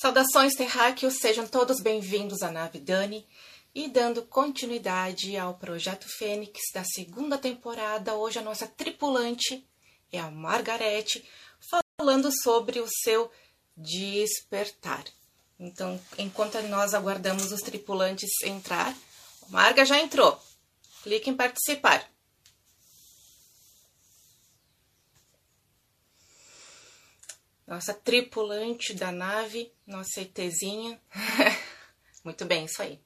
Saudações terráqueos, sejam todos bem-vindos à nave Dani e dando continuidade ao projeto Fênix da segunda temporada. Hoje a nossa tripulante é a Margarete, falando sobre o seu despertar. Então, enquanto nós aguardamos os tripulantes entrar, Marga já entrou. Clique em participar. Nossa tripulante da nave, nossa ETzinha. Muito bem, isso aí.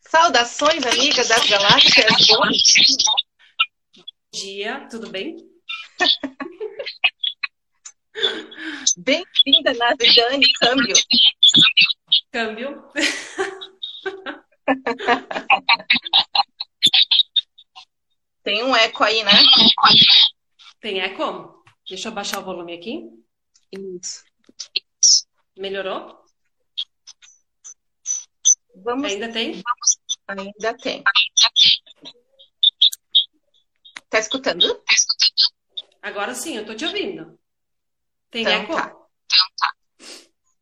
Saudações, amigas das galáxias. Bom dia, tudo bem? Bem-vinda, nave Dani, câmbio. Câmbio. Tem um eco aí, né? Tem eco? Deixa eu baixar o volume aqui. Isso. Melhorou? Vamos. Ainda tem? Ainda tem. Tá escutando? Agora sim, eu tô te ouvindo. Tem Então eco? tá.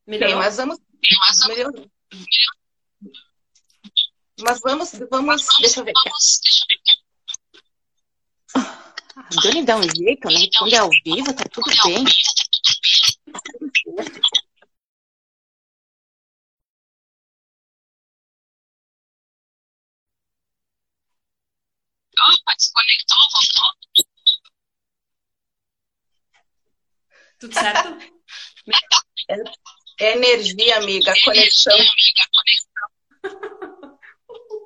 Melhorou? Tem, mas vamos. Melhorou. Mas vamos, vamos. Deixa eu ver. A Dani dá um jeito, né? Quando é ao vivo, tá tudo bem. Opa, desconectou, voltou. Tudo certo? É energia, amiga. Conexão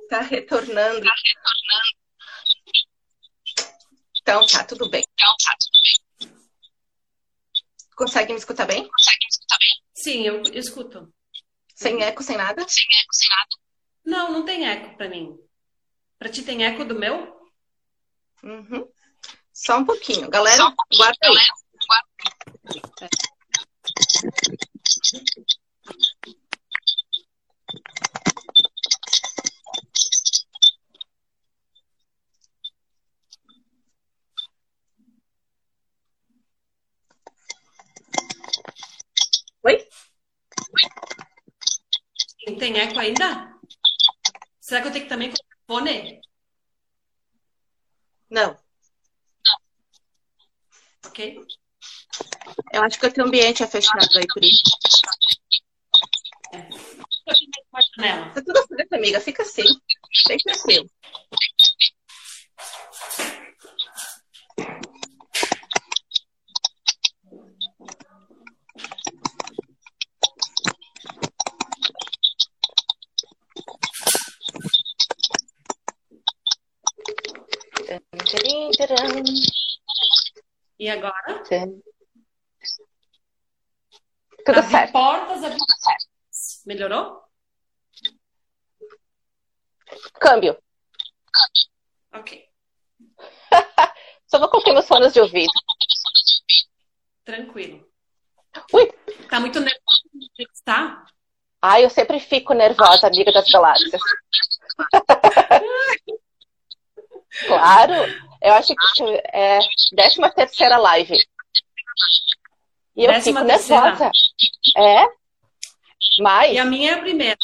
tá retornando. Então tá, tudo bem. Então tá, tudo bem. Consegue me escutar bem? Consegue me escutar bem? Sim, eu escuto. Sem eco, sem nada? Sem eco, sem nada. Não, não tem eco pra mim. Pra ti tem eco do meu? Uhum. Só um pouquinho. Galera, Só um pouquinho, guarda aí. galera. Guarda. Oi? Sim, Tem eco ainda? Será que eu tenho que também colocar fone? Não. Ok? Eu acho que o teu ambiente é fechado aí por isso. Janela. Tá tudo certo, amiga. Fica assim. Bem tranquilo. E agora? Tudo abrir certo. portas, abrir Melhorou? Câmbio. Ok. Só vou colocar meus fones de ouvido. Tranquilo. Ui! Tá muito nervoso, tá? Ai, eu sempre fico nervosa, amiga das galáxias. claro, eu acho que é décima terceira live. E eu Décima fico terceira? nervosa. É? Mais? E a minha é a primeira.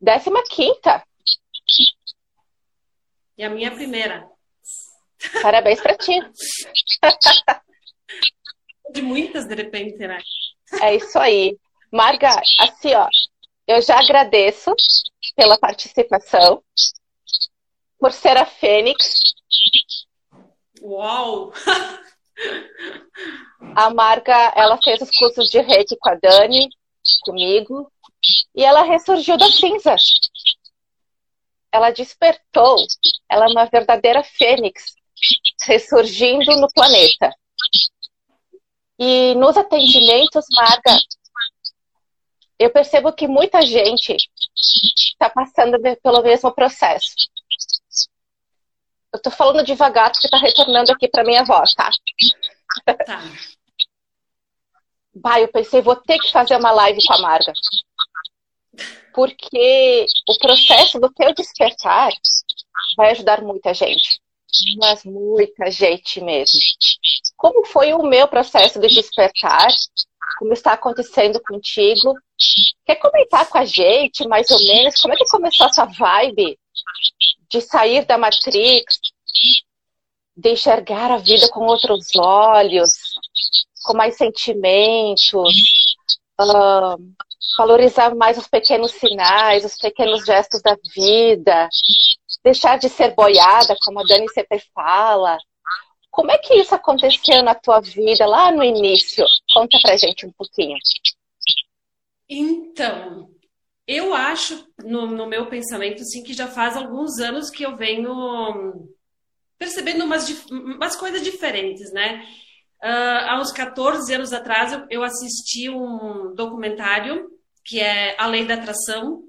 Décima quinta. E a minha é a primeira. Parabéns pra ti. De muitas, de repente, né? É isso aí. Marga, assim, ó, eu já agradeço pela participação, por ser a Fênix. Uau! A Marga, ela fez os cursos de reiki com a Dani, comigo, e ela ressurgiu das cinzas. Ela despertou. Ela é uma verdadeira fênix, ressurgindo no planeta. E nos atendimentos, Marga, eu percebo que muita gente está passando pelo mesmo processo. Eu tô falando devagar porque tá retornando aqui para minha voz, tá? Tá. Bah, eu pensei, vou ter que fazer uma live com a Marga. Porque o processo do teu despertar vai ajudar muita gente. Mas muita gente mesmo. Como foi o meu processo de despertar? Como está acontecendo contigo? Quer comentar com a gente, mais ou menos, como é que começou essa vibe de sair da Matrix, de enxergar a vida com outros olhos, com mais sentimentos, uh, valorizar mais os pequenos sinais, os pequenos gestos da vida, deixar de ser boiada, como a Dani sempre fala. Como é que isso aconteceu na tua vida lá no início? Conta pra gente um pouquinho. Então, eu acho, no, no meu pensamento, assim, que já faz alguns anos que eu venho percebendo umas, umas coisas diferentes, né? Uh, há uns 14 anos atrás, eu, eu assisti um documentário que é A Lei da Atração,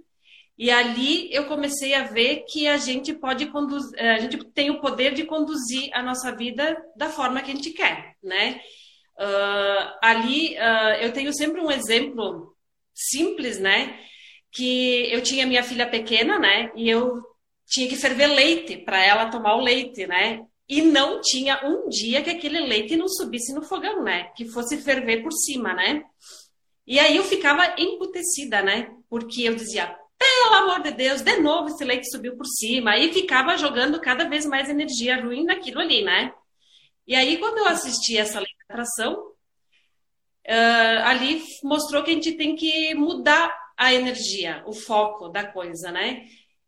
e ali eu comecei a ver que a gente pode conduzir, eh, a gente tem o poder de conduzir a nossa vida da forma que a gente quer, né? Uh, ali uh, eu tenho sempre um exemplo simples, né? Que eu tinha minha filha pequena, né? E eu tinha que ferver leite para ela tomar o leite, né? E não tinha um dia que aquele leite não subisse no fogão, né? Que fosse ferver por cima, né? E aí eu ficava emputecida, né? Porque eu dizia, pelo amor de Deus, de novo esse leite subiu por cima. E ficava jogando cada vez mais energia ruim naquilo ali, né? E aí, quando eu assisti essa lei de atração, uh, ali mostrou que a gente tem que mudar a energia, o foco da coisa, né?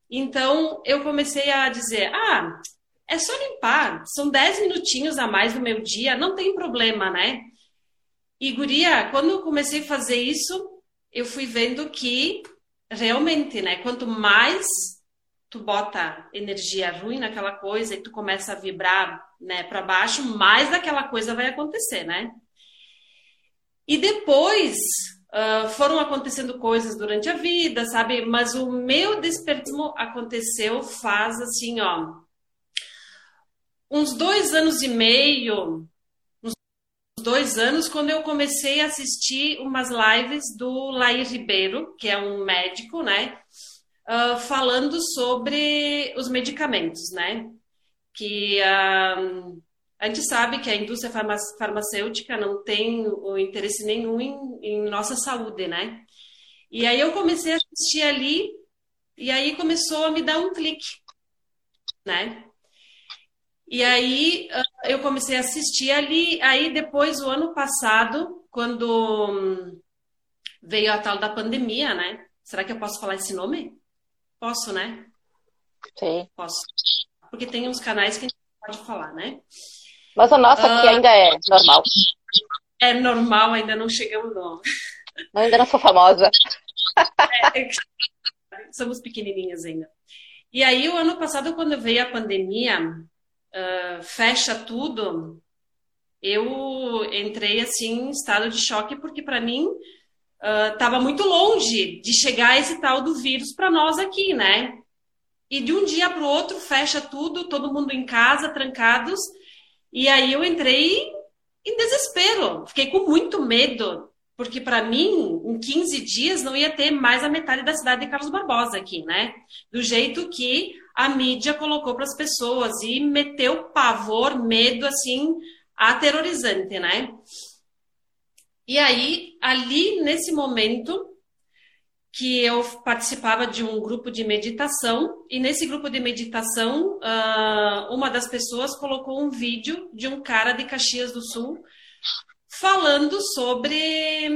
Então, eu comecei a dizer: ah, é só limpar, são 10 minutinhos a mais no meu dia, não tem problema, né? E, Guria, quando eu comecei a fazer isso, eu fui vendo que realmente, né, quanto mais tu bota energia ruim naquela coisa e tu começa a vibrar, né, para baixo, mais daquela coisa vai acontecer, né? E depois Uh, foram acontecendo coisas durante a vida, sabe? Mas o meu despertismo aconteceu faz assim, ó, uns dois anos e meio, uns dois anos, quando eu comecei a assistir umas lives do Laí Ribeiro, que é um médico, né? Uh, falando sobre os medicamentos, né? Que uh, a gente sabe que a indústria farmacêutica não tem o interesse nenhum em, em, nossa saúde, né? E aí eu comecei a assistir ali e aí começou a me dar um clique, né? E aí ah, eu comecei a assistir ali, aí depois o ano passado, quando hum, veio a tal da pandemia, né? Será que eu posso falar esse nome? Posso, né? Sim. Posso. Porque tem uns canais que a gente pode falar, né? Mas a nossa aqui uh, ainda é normal. É normal, ainda não chegamos no. Ainda não sou famosa. É, é somos pequenininhas ainda. E aí, o ano passado, quando veio a pandemia, uh, fecha tudo, eu entrei assim em estado de choque, porque para mim estava uh, muito longe de chegar esse tal do vírus para nós aqui, né? E de um dia para o outro fecha tudo, todo mundo em casa, trancados, e aí eu entrei em desespero, fiquei com muito medo, porque para mim, em 15 dias, não ia ter mais a metade da cidade de Carlos Barbosa aqui, né? Do jeito que a mídia colocou para as pessoas e meteu pavor, medo, assim, aterrorizante, né? E aí, ali nesse momento, que eu participava de um grupo de meditação e nesse grupo de meditação uh, uma das pessoas colocou um vídeo de um cara de Caxias do Sul falando sobre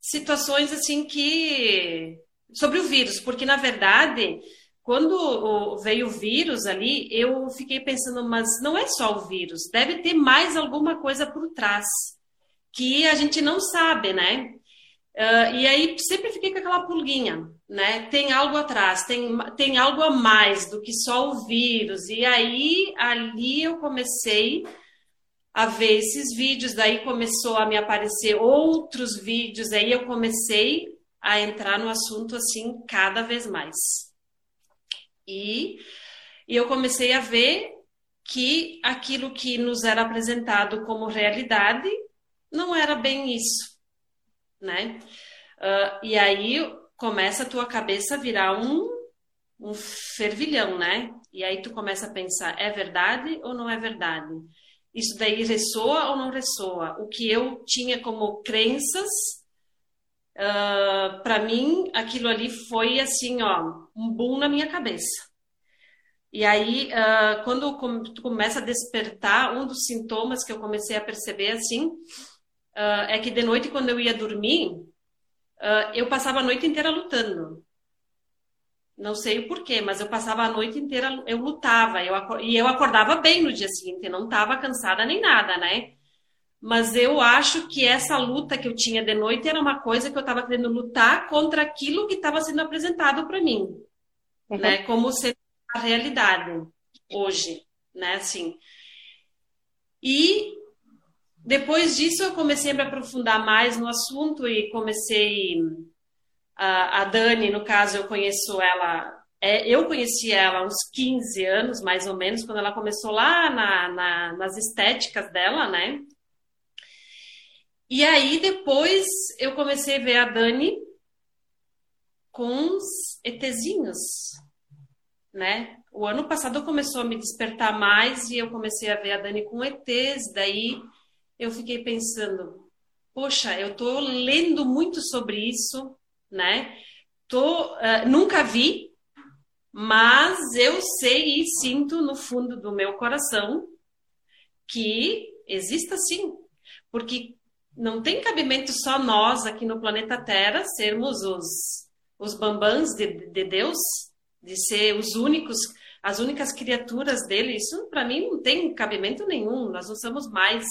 situações assim que sobre o vírus, porque na verdade quando veio o vírus ali, eu fiquei pensando, mas não é só o vírus, deve ter mais alguma coisa por trás que a gente não sabe, né? Uh, e aí sempre fiquei com aquela pulguinha, né? Tem algo atrás, tem, tem algo a mais do que só o vírus. E aí ali eu comecei a ver esses vídeos, daí começou a me aparecer outros vídeos, aí eu comecei a entrar no assunto assim cada vez mais. E, e eu comecei a ver que aquilo que nos era apresentado como realidade não era bem isso né? Uh, e aí começa a tua cabeça a virar um, um fervilhão, né? E aí tu começa a pensar, é verdade ou não é verdade? Isso daí ressoa ou não ressoa? O que eu tinha como crenças, uh, ah, para mim, aquilo ali foi assim, ó, um boom na minha cabeça. E aí, uh, quando tu começa a despertar, um dos sintomas que eu comecei a perceber assim, uh, é que de noite, quando eu ia dormir, eu passava a noite inteira lutando. Não sei o porquê, mas eu passava a noite inteira, eu lutava, eu, e eu acordava bem no dia seguinte, não estava cansada nem nada, né? Mas eu acho que essa luta que eu tinha de noite era uma coisa que eu estava querendo lutar contra aquilo que estava sendo apresentado para mim, uhum. né? Como ser a realidade hoje, né? Assim. E depois disso eu comecei a me aprofundar mais no assunto e comecei a, a Dani, no caso, eu conheço ela é, eu conheci ela há uns 15 anos, mais ou menos, quando ela começou lá na, na, nas estéticas dela, né? E aí depois eu comecei a ver a Dani com uns ETzinhos, né? O ano passado começou a me despertar mais e eu comecei a ver a Dani com ETs, daí eu fiquei pensando, poxa, eu tô lendo muito sobre isso, né? Tô, uh, nunca vi, mas eu sei e sinto no fundo do meu coração que exista sim, porque não tem cabimento só nós aqui no planeta Terra sermos os, os bambãs de, de Deus, de ser os únicos, as únicas criaturas dele. Isso para mim não tem cabimento nenhum. Nós não somos mais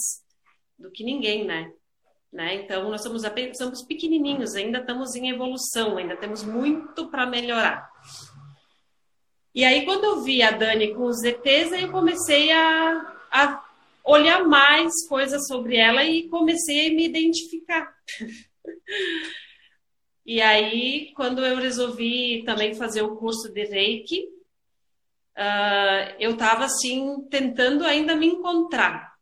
do que ninguém, né? Né? Então, nós somos, somos pequenininhos, ainda estamos em evolução, ainda temos muito para melhorar. E aí, quando eu vi a Dani com os ETs, eu comecei a, a olhar mais coisas sobre ela e comecei a me identificar. e aí, quando eu resolvi também fazer o curso de Reiki, uh, eu estava assim, tentando ainda me encontrar.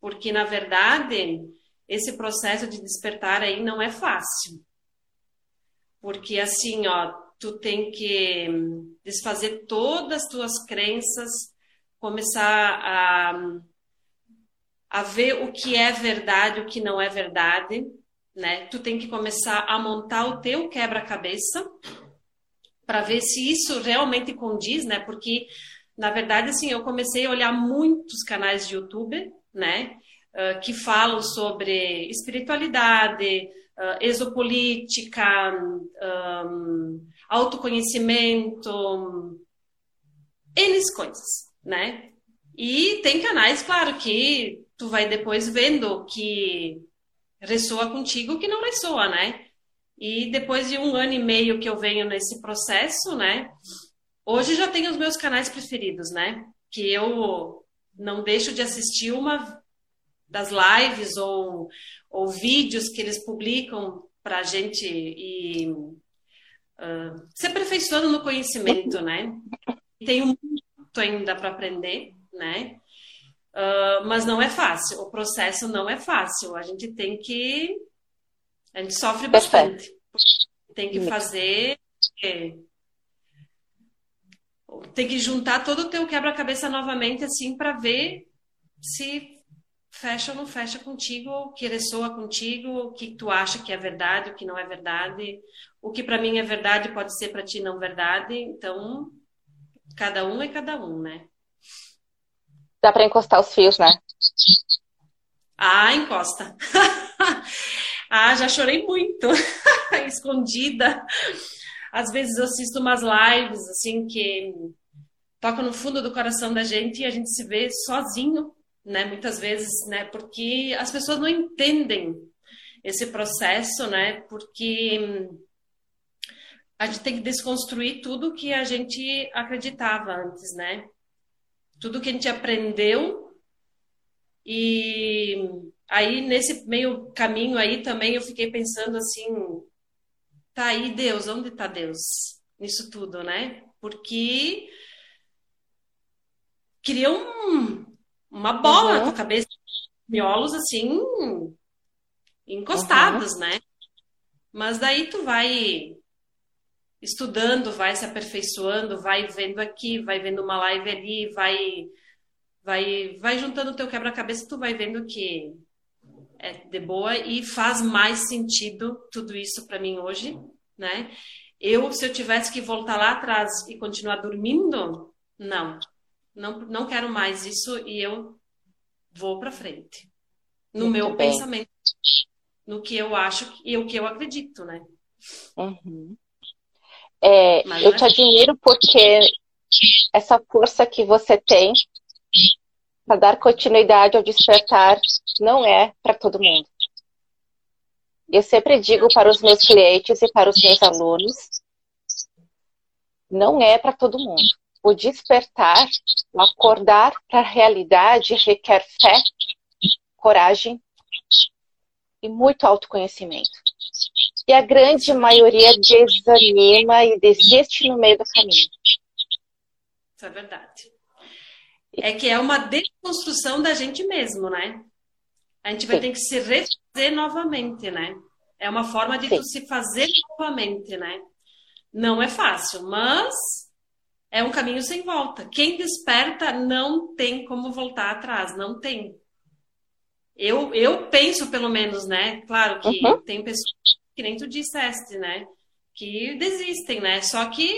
Porque, na verdade, esse processo de despertar aí não é fácil. Porque assim, ó, tu tem que desfazer todas as tuas crenças, começar a, a ver o que é verdade, o que não é verdade, né? Tu tem que começar a montar o teu quebra-cabeça para ver se isso realmente condiz, né? Porque na verdade assim, eu comecei a olhar muitos canais de YouTube, né? uh, que falam sobre espiritualidade, uh, exopolítica, um, autoconhecimento, N coisas, né? E tem canais, claro, que tu vai depois vendo que ressoa contigo que não ressoa, né? E depois de um ano e meio que eu venho nesse processo, né? Hoje já tenho os meus canais preferidos, né? Que eu não deixo de assistir uma das lives ou, ou vídeos que eles publicam para a gente e uh, se aperfeiçoando no conhecimento, né? Tem muito ainda para aprender, né? Uh, mas não é fácil, o processo não é fácil. A gente tem que. A gente sofre bastante. Tem que fazer. É, tem que juntar todo o teu quebra-cabeça novamente, assim, para ver se fecha ou não fecha contigo, o que ressoa contigo, o que tu acha que é verdade, o que não é verdade. O que para mim é verdade pode ser para ti não verdade. Então, cada um é cada um, né? Dá para encostar os fios, né? Ah, encosta. ah, já chorei muito, escondida. Às vezes eu assisto umas lives assim que tocam no fundo do coração da gente e a gente se vê sozinho né? Muitas vezes, né? Porque as pessoas não entendem esse processo, né? Porque a gente tem que desconstruir tudo que a gente acreditava antes, né? Tudo que a gente aprendeu e aí nesse meio caminho aí também eu fiquei pensando assim, tá aí Deus, onde tá Deus nisso tudo, né? Porque queriam uma bola uhum. na cabeça, miolos assim, encostados, uhum. né? Mas daí tu vai estudando, vai se aperfeiçoando, vai vendo aqui, vai vendo uma live ali, vai vai vai juntando o teu quebra-cabeça, tu vai vendo que é de boa e faz mais sentido tudo isso para mim hoje, né? Eu, se eu tivesse que voltar lá atrás e continuar dormindo, não, não, não quero mais isso e eu vou para frente no Muito meu bem. pensamento, no que eu acho e o que eu acredito, né? Uhum. É, eu te admiro porque essa força que você tem para dar continuidade ao despertar não é para todo mundo. Eu sempre digo para os meus clientes e para os meus alunos, não é para todo mundo. O despertar, o acordar para a realidade requer fé, coragem e muito autoconhecimento. E a grande maioria desanima e desiste no meio do caminho. Isso é verdade. É que é uma desconstrução da gente mesmo, né? A gente vai Sim. ter que se refazer novamente, né? É uma forma de se fazer novamente, né? Não é fácil, mas é um caminho sem volta. Quem desperta não tem como voltar atrás, não tem. Eu, eu penso, pelo menos, né? Claro que uhum. tem pessoas que nem tu disseste, né? Que desistem, né? Só que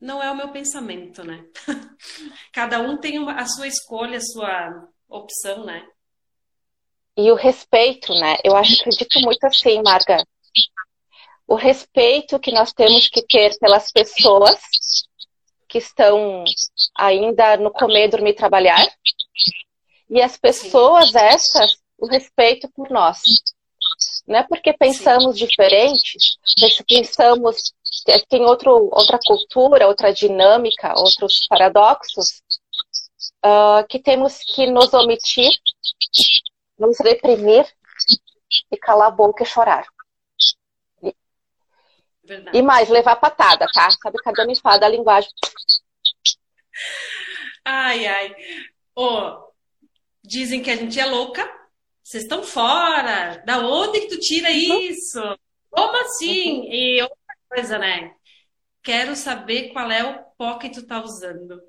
não é o meu pensamento, né? Cada um tem uma, a sua escolha, a sua opção, né? E o respeito, né? Eu acredito muito assim, Marga. O respeito que nós temos que ter pelas pessoas que estão ainda no comer, dormir, trabalhar. E as pessoas essas, o respeito por nós. Não é porque pensamos diferente, pensamos tem outro, outra cultura, outra dinâmica, outros paradoxos, uh, que temos que nos omitir, nos reprimir e calar a boca e chorar. Verdade. E mais, levar patada, tá? Sabe, cada me fala da linguagem. Ai, ai. Oh, dizem que a gente é louca. Vocês estão fora. Da onde que tu tira isso? Como assim? Uhum. E outra coisa, né? Quero saber qual é o pó que tu tá usando.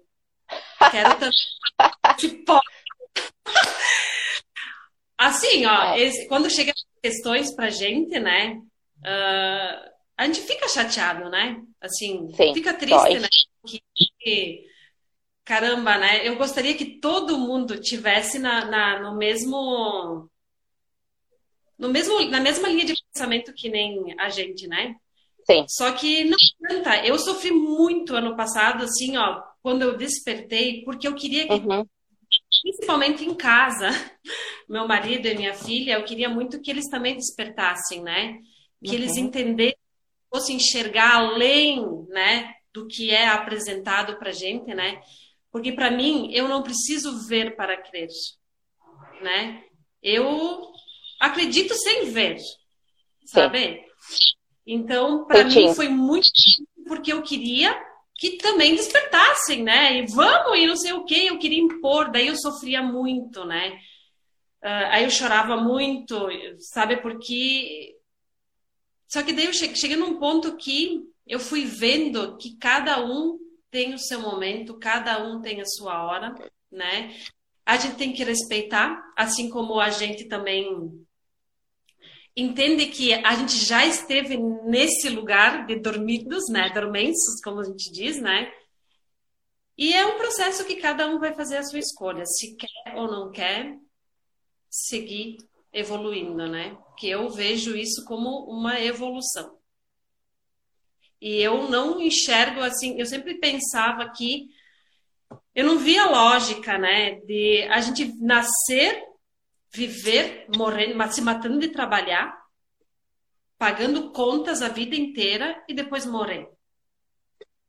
Quero também esse pó. Assim, ó, esse, quando chega questões pra gente, né? Uh, a gente fica chateado, né? Assim, Sim, fica triste, dói. né? Que, caramba, né? Eu gostaria que todo mundo tivesse na, na, no mesmo no mesmo na mesma linha de pensamento que nem a gente, né? Sim. Só que não adianta. Eu sofri muito ano passado, assim, ó, quando eu despertei, porque eu queria que, uhum. principalmente em casa, meu marido e minha filha, eu queria muito que eles também despertassem, né? Que uhum. eles entendessem, fossem enxergar além, né, do que é apresentado pra gente, né? Porque para mim, eu não preciso ver para crer, né? Eu acredito sem ver, sabe? Sim. Então, para mim foi muito porque eu queria que também despertassem, né? E vamos, e não sei o que, eu queria impor, daí eu sofria muito, né? Uh, aí eu chorava muito, sabe? Porque. Só que daí eu cheguei num ponto que eu fui vendo que cada um tem o seu momento, cada um tem a sua hora, né? A gente tem que respeitar, assim como a gente também entende que a gente já esteve nesse lugar de dormidos, né, dormensos, como a gente diz, né? E é um processo que cada um vai fazer a sua escolha, se quer ou não quer seguir evoluindo, né? Que eu vejo isso como uma evolução. E eu não enxergo assim, eu sempre pensava que eu não via lógica, né, de a gente nascer viver morrendo, se matando de trabalhar, pagando contas a vida inteira e depois morrer.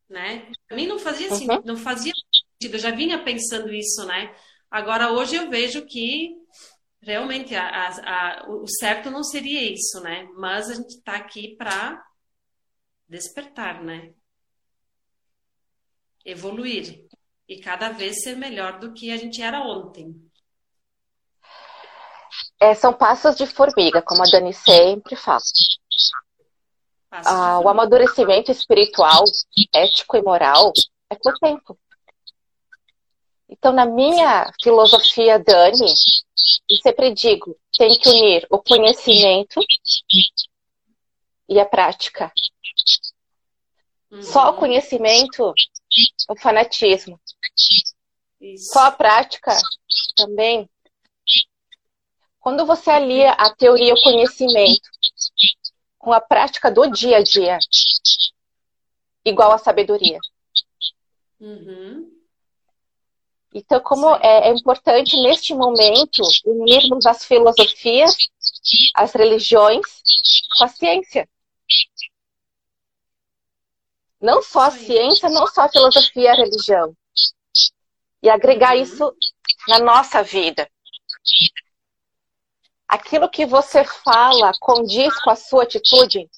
Né? Para mim não fazia assim, uhum. não fazia sentido. Eu já vinha pensando isso, né? Agora hoje eu vejo que realmente a, a, a, o certo não seria isso, né? Mas a gente está aqui para despertar, né? Evoluir e cada vez ser melhor do que a gente era ontem. É, são passos de formiga, como a Dani sempre fala. Ah, o amadurecimento espiritual, ético e moral é por tempo. Então, na minha filosofia, Dani, eu sempre digo, tem que unir o conhecimento e a prática. Uhum. Só o conhecimento, o fanatismo. Isso. Só a prática também. Quando você alia a teoria e o conhecimento com a prática do dia a dia, igual a sabedoria. Uhum. Então, como é, é, importante neste momento unirmos as filosofias, as religiões com a ciência. Não só a ciência, não só a filosofia e a religião. E agregar uhum. isso na nossa vida. Aquilo que você fala condiz com a sua atitude?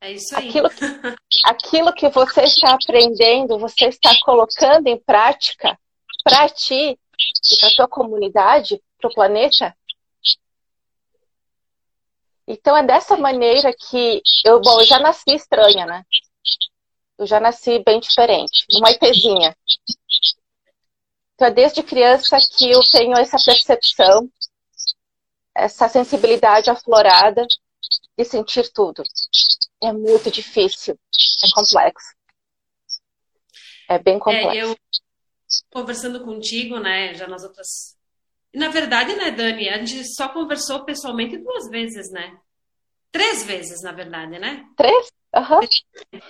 É isso aí. Aquilo que, aquilo que você está aprendendo, você está colocando em prática para ti e para a tua comunidade, para o planeta? Então é dessa maneira que eu, bom, eu já nasci estranha, né? Eu já nasci bem diferente, uma IPzinha. Então é desde criança que eu tenho essa percepção, essa sensibilidade aflorada de sentir tudo é muito difícil, é complexo. É bem complexo. É, eu conversando contigo, né, já nas outras. Na verdade, né, Dani, a gente só conversou pessoalmente duas vezes, né? Três vezes, na verdade, né? Três? Aham. Uhum.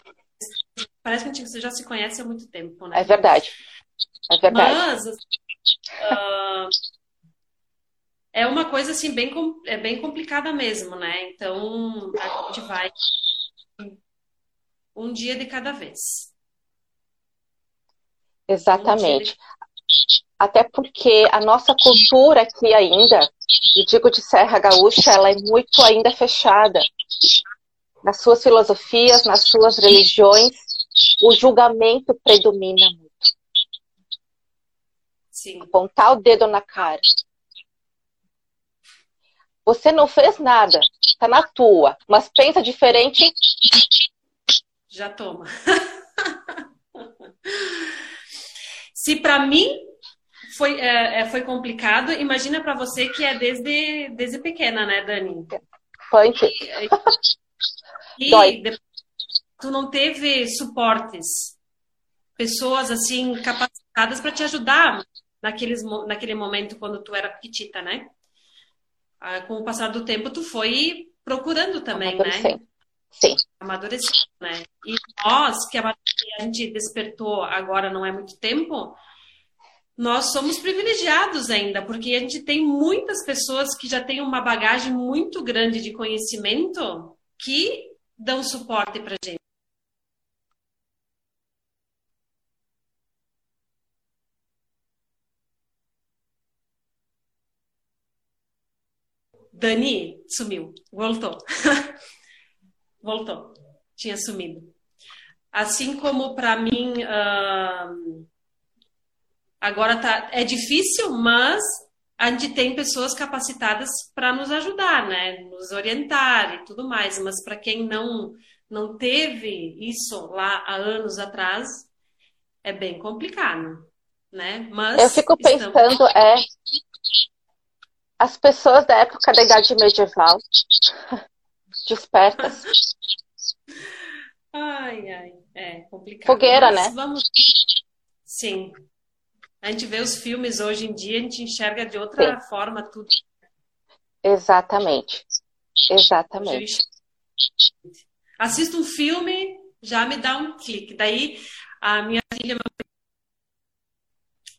Parece que a gente já se conhece há muito tempo, né? É verdade. É verdade. Mas, uh, é uma coisa assim bem, é bem complicada mesmo, né? Então a gente vai um dia de cada vez. Exatamente. Um. Até porque a nossa cultura aqui ainda, e digo de Serra Gaúcha, ela é muito ainda fechada. Nas suas filosofias, nas suas religiões, o julgamento predomina muito. Sim. Apontar o dedo na cara. Você não fez nada, tá na tua, mas pensa diferente, já toma. Se para mim foi, é, é, foi complicado, imagina para você que é desde, desde pequena, né, Dani? Punk. E, e tu não teve suportes, pessoas assim capacitadas para te ajudar naqueles, naquele momento quando tu era petita, né? Ah, com o passar do tempo, tu foi procurando também, né? Sim. Amadurecer, né? E nós, que a gente despertou agora não é muito tempo, nós somos privilegiados ainda, porque a gente tem muitas pessoas que já têm uma bagagem muito grande de conhecimento que dão suporte para gente. Dani sumiu, voltou. voltou, tinha sumido. Assim como para mim uh, agora tá, é difícil, mas a gente tem pessoas capacitadas para nos ajudar, né? Nos orientar e tudo mais. Mas para quem não não teve isso lá há anos atrás, é bem complicado, né? Mas eu fico pensando estamos... é as pessoas da época da idade medieval despertas. Ai, ai, é complicado. Fogueira, Mas né? Vamos. Sim. A gente vê os filmes hoje em dia, a gente enxerga de outra Sim. forma tudo. Exatamente. Exatamente. Assisto um filme, já me dá um clique. Daí a minha filha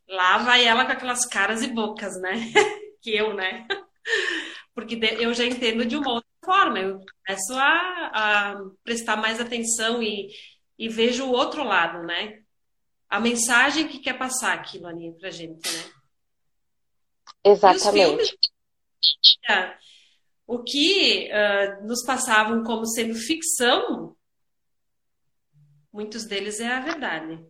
lá vai ela com aquelas caras e bocas, né? que eu, né? Porque eu já entendo de uma outra forma. Eu começo a, a prestar mais atenção e, e vejo o outro lado, né? A mensagem que quer passar aquilo ali pra gente, né? Exatamente. Filmes, o que uh, nos passavam como sendo ficção, muitos deles é a verdade.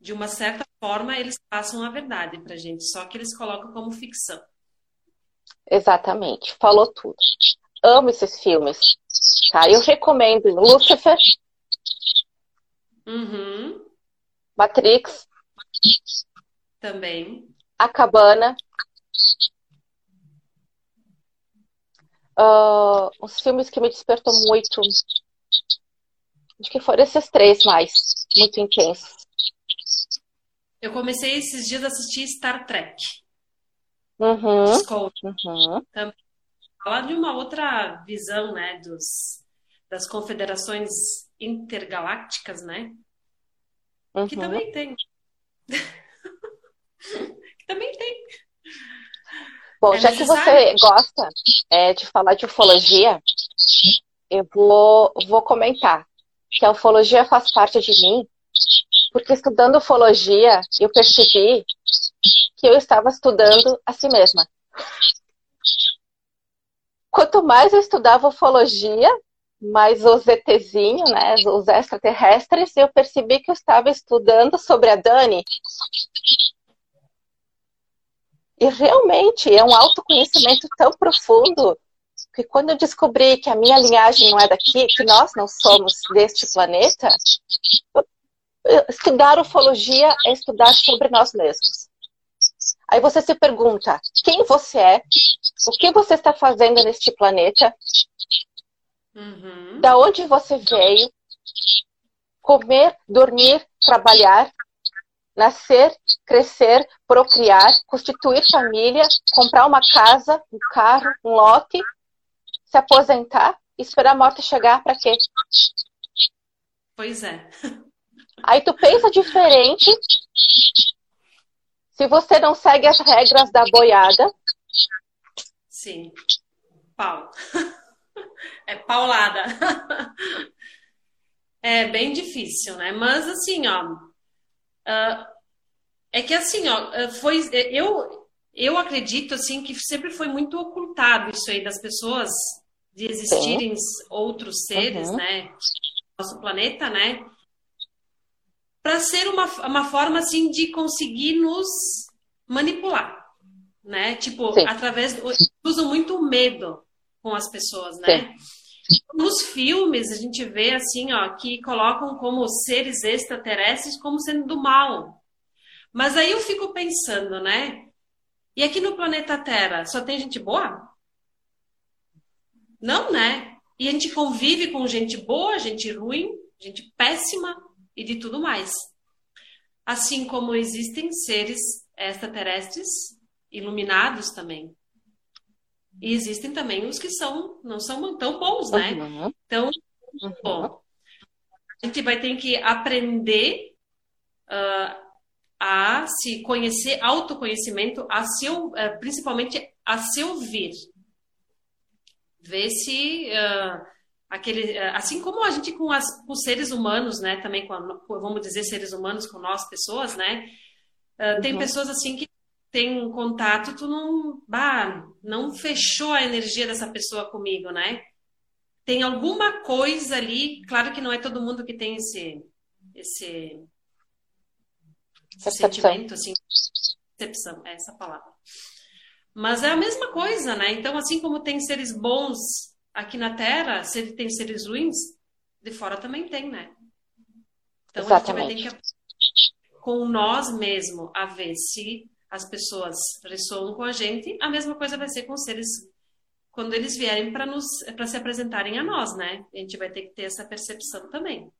de uma certa forma, eles passam a verdade pra gente, só que eles colocam como ficção. Exatamente, falou tudo. Amo esses filmes. Tá? Eu recomendo Lucifer, Uhum, Matrix, também. A Cabana. Ah, os filmes que me despertou muito. Acho que foram esses três mais, muito intensos. Eu comecei esses dias a assistir Star Trek. Uhum, uhum. Falar de uma outra visão, né, dos, das confederações intergalácticas, né? Que Uhum. também tem. que também tem. Bom, É já que você gosta é, de falar de ufologia, eu vou, vou comentar que a ufologia faz parte de mim, porque estudando ufologia, eu percebi que eu estava estudando a si mesma. Quanto mais eu estudava ufologia, mais os ETzinhos, né, os extraterrestres, eu percebi que eu estava estudando sobre a Dani. E realmente é um autoconhecimento tão profundo que quando eu descobri que a minha linhagem não é daqui, que nós não somos deste planeta, estudar ufologia é estudar sobre nós mesmos. Aí você se pergunta, quem você é? O que você está fazendo neste planeta? Uhum. Da onde você veio? Comer, dormir, trabalhar, nascer, crescer, procriar, constituir família, comprar uma casa, um carro, um lote, se aposentar, esperar a morte chegar para quê? Pois é. Aí tu pensa diferente. Se você não segue as regras da boiada, Sim. Pau. É paulada. É bem difícil, né? Mas assim, ó. ah, é que assim, ó, foi. Eu, eu acredito assim que sempre foi muito ocultado isso aí das pessoas de existirem outros seres, Uhum. né? no Nosso planeta, né? Para ser uma, uma forma assim de conseguir nos manipular, né? Tipo, Sim. através do, usam muito medo com as pessoas, né? Nos filmes a gente vê assim, ó, que colocam como seres extraterrestres como sendo do mal. Mas aí eu fico pensando, né? E aqui no planeta Terra só tem gente boa? Não, né? E a gente convive com gente boa, gente ruim, gente péssima e de tudo mais. Assim como existem seres extraterrestres iluminados também. E existem também os que são não são tão bons, né? Uhum, Então, uhum. bom, a gente vai ter que aprender ah, a se conhecer, autoconhecimento, a se, eh, principalmente a se ouvir. Ver se ah, aquele, ah, assim como a gente com, as, com os seres humanos, né, também com, a- vamos dizer seres humanos com nós pessoas, né, ah, tem Uhum. pessoas assim que tem um contato, tu não, bah, não fechou a energia dessa pessoa comigo, né? Tem alguma coisa ali, claro que não é todo mundo que tem esse, esse, Percepção. sentimento, assim, percepção, é essa palavra. Mas é a mesma coisa, né? Então, assim como tem seres bons aqui na Terra, se tem seres ruins, de fora também tem, né? Então a gente vai ter Exatamente. que com nós mesmo a ver se as pessoas ressoam com a gente, a mesma coisa vai ser com os seres quando eles vierem para nos para se apresentarem a nós, né? A gente vai ter que ter essa percepção também.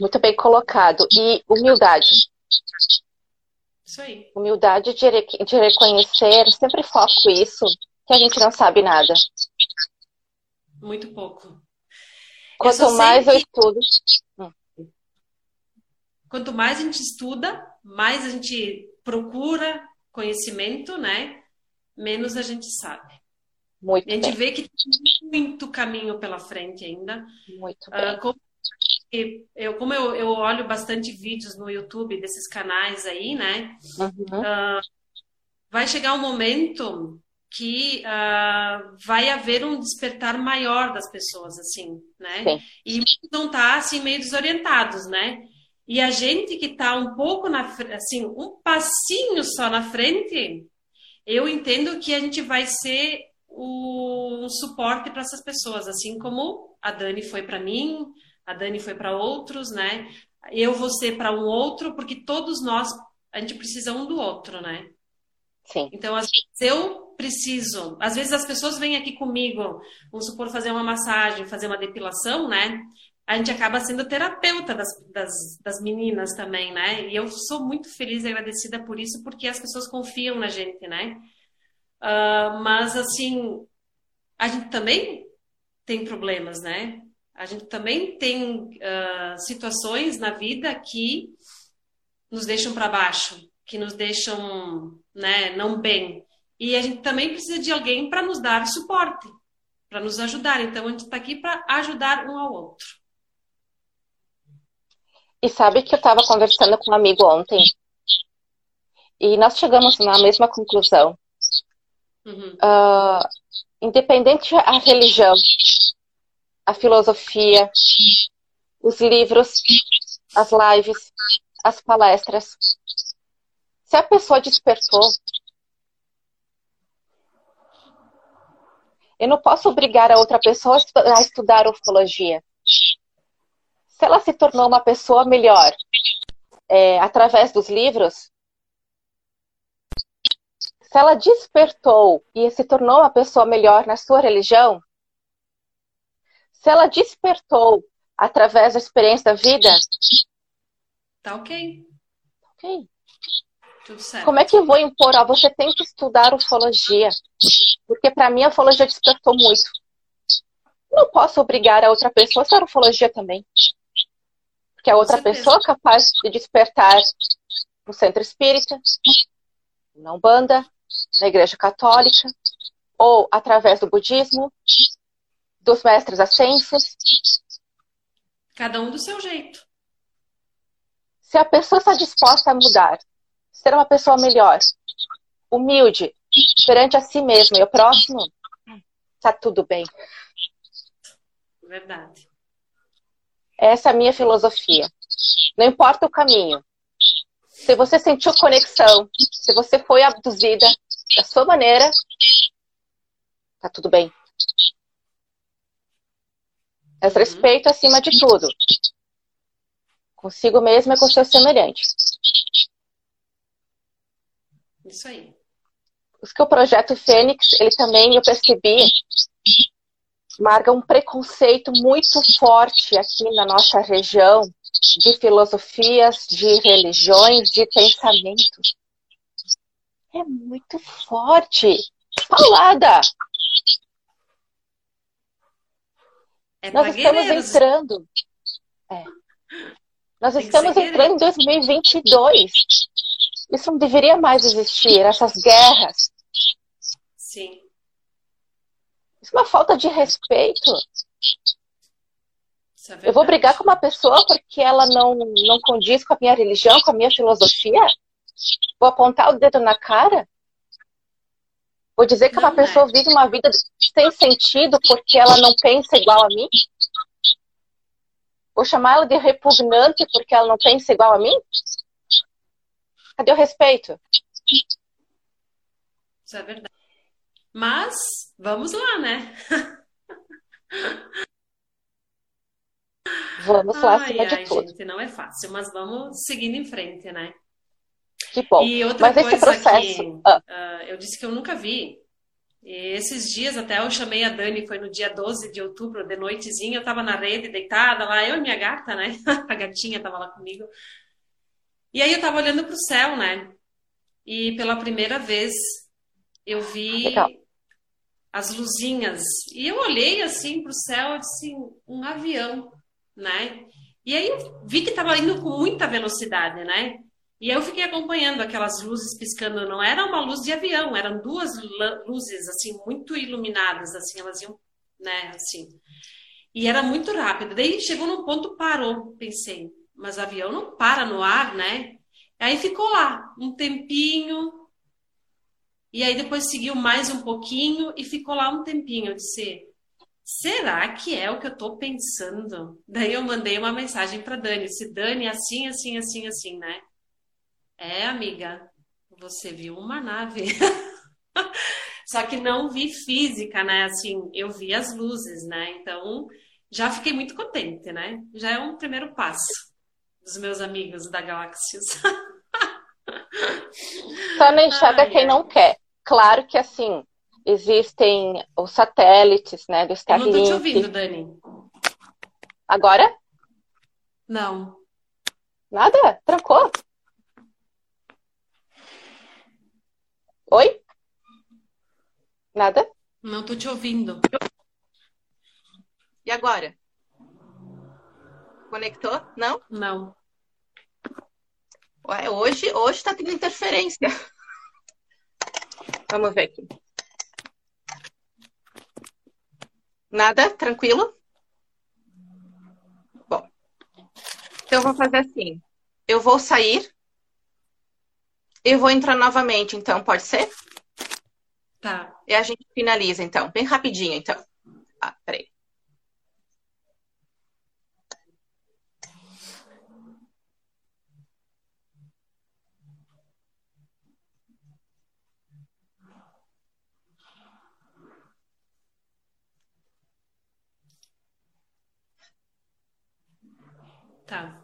Muito bem colocado. E humildade. Isso aí. Humildade de, re- de reconhecer, sempre foco isso, que a gente não sabe nada. Muito pouco. Eu Quanto sei mais eu estudo, Quanto mais a gente estuda, mais a gente procura conhecimento, né? Menos a gente sabe. muito a gente bem, vê que tem muito caminho pela frente ainda. muito Ah, bem. como eu, como eu, eu olho bastante vídeos no YouTube desses canais aí, né? Uhum. Vai chegar um momento que ah, vai haver um despertar maior das pessoas, assim, né? Sim. E vão estar, assim, meio desorientados, né? E a gente que está um pouco na assim, um passinho só na frente, eu entendo que a gente vai ser o suporte para essas pessoas, assim como a Dani foi para mim, a Dani foi para outros, né? Eu vou ser para um outro, porque todos nós a gente precisa um do outro, né? Sim. Então, às vezes eu preciso, às vezes as pessoas vêm aqui comigo, vamos supor, fazer uma massagem, fazer uma depilação, né? A gente acaba sendo terapeuta das, das, das meninas também, né? E eu sou muito feliz e agradecida por isso, porque as pessoas confiam na gente, né? Uh, mas, assim, a gente também tem problemas, né? A gente também tem uh, situações na vida que nos deixam para baixo, que nos deixam né, não bem. E a gente também precisa de alguém para nos dar suporte, para nos ajudar. Então a gente está aqui para ajudar um ao outro. E sabe que eu estava conversando com um amigo ontem e nós chegamos na mesma conclusão. Uhum. Uh, independente a religião, a filosofia, os livros, as lives, as palestras, se a pessoa despertou, eu não posso obrigar a outra pessoa a estudar ufologia. Se ela se tornou uma pessoa melhor é, através dos livros, se ela despertou e se tornou uma pessoa melhor na sua religião, se ela despertou através da experiência da vida, tá ok. Ok. Como é que eu vou impor? Ah, você tem que estudar ufologia. Porque para mim a ufologia despertou muito. Não posso obrigar a outra pessoa a estudar ufologia também. Porque a outra pessoa é capaz de despertar no centro espírita, na Umbanda, na Igreja Católica, ou através do budismo, dos mestres ascensos. Cada um do seu jeito. Se a pessoa está disposta a mudar, ser uma pessoa melhor, humilde, perante a si mesma e o próximo, tá tudo bem. Verdade. Essa é a minha filosofia. Não importa o caminho. Se você sentiu conexão, se você foi abduzida da sua maneira, tá tudo bem. Mas respeito acima de tudo. Consigo mesmo e com seu semelhante. Isso aí. Porque o projeto Fênix, ele também, eu percebi, marca um preconceito muito forte aqui na nossa região de filosofias, de religiões, de pensamentos. É muito forte. Falada! É Nós estamos entrando. É. Nós Tem estamos entrando em 2022. Isso não deveria mais existir, essas guerras. Sim. Isso é uma falta de respeito. É eu vou brigar com uma pessoa porque ela não, não condiz com a minha religião, com a minha filosofia? Vou apontar o dedo na cara? Vou dizer que não, uma pessoa é. vive uma vida sem sentido porque ela não pensa igual a mim? Vou chamar ela de repugnante porque ela não pensa igual a mim? Cadê o respeito? Isso é verdade. Mas vamos lá, né? Vamos lá acima ai, de tudo. Gente, não é fácil, mas vamos seguindo em frente, né? Que bom. E outra mas coisa esse processo... que ah. uh, eu disse que eu nunca vi. E esses dias até eu chamei a Dani, foi no dia 12 de outubro, de noitezinha, eu tava na rede, deitada lá, eu e minha gata, né? a gatinha tava lá comigo. E aí eu tava olhando pro céu, né? E pela primeira vez eu vi Legal. As luzinhas. E eu olhei assim pro céu, assim, um avião, né? E aí eu vi que estava indo com muita velocidade, né? E eu fiquei acompanhando aquelas luzes piscando. Não era uma luz de avião, eram duas luzes assim muito iluminadas, assim elas iam, né? Assim. E era muito rápido. Daí chegou num ponto parou. Pensei, mas avião não para no ar, né? Aí ficou lá um tempinho, e aí depois seguiu mais um pouquinho e ficou lá um tempinho. Eu disse, será que é o que eu tô pensando? Daí eu mandei uma mensagem para Dani, se Dani assim, assim, assim, assim, né? É, amiga, você viu uma nave. Só que não vi física, né? Assim, eu vi as luzes, né? Então, já fiquei muito contente, né? Já é um primeiro passo dos meus amigos da Galáxias. Só não enxerga quem não quer. Claro que, assim, existem os satélites, né, do Starlink. Eu não tô te ouvindo, Dani. Agora? Não. Nada? Trancou? Oi? Nada? Não tô te ouvindo. E agora? Conectou? Não? Não. Ué, hoje, hoje tá tendo interferência. Vamos ver aqui. Nada? Tranquilo? Bom. Então eu vou fazer assim. Eu vou sair. Eu vou entrar novamente, então, pode ser? Tá. E a gente finaliza, então. Bem rapidinho, então. Ah, peraí. Tá.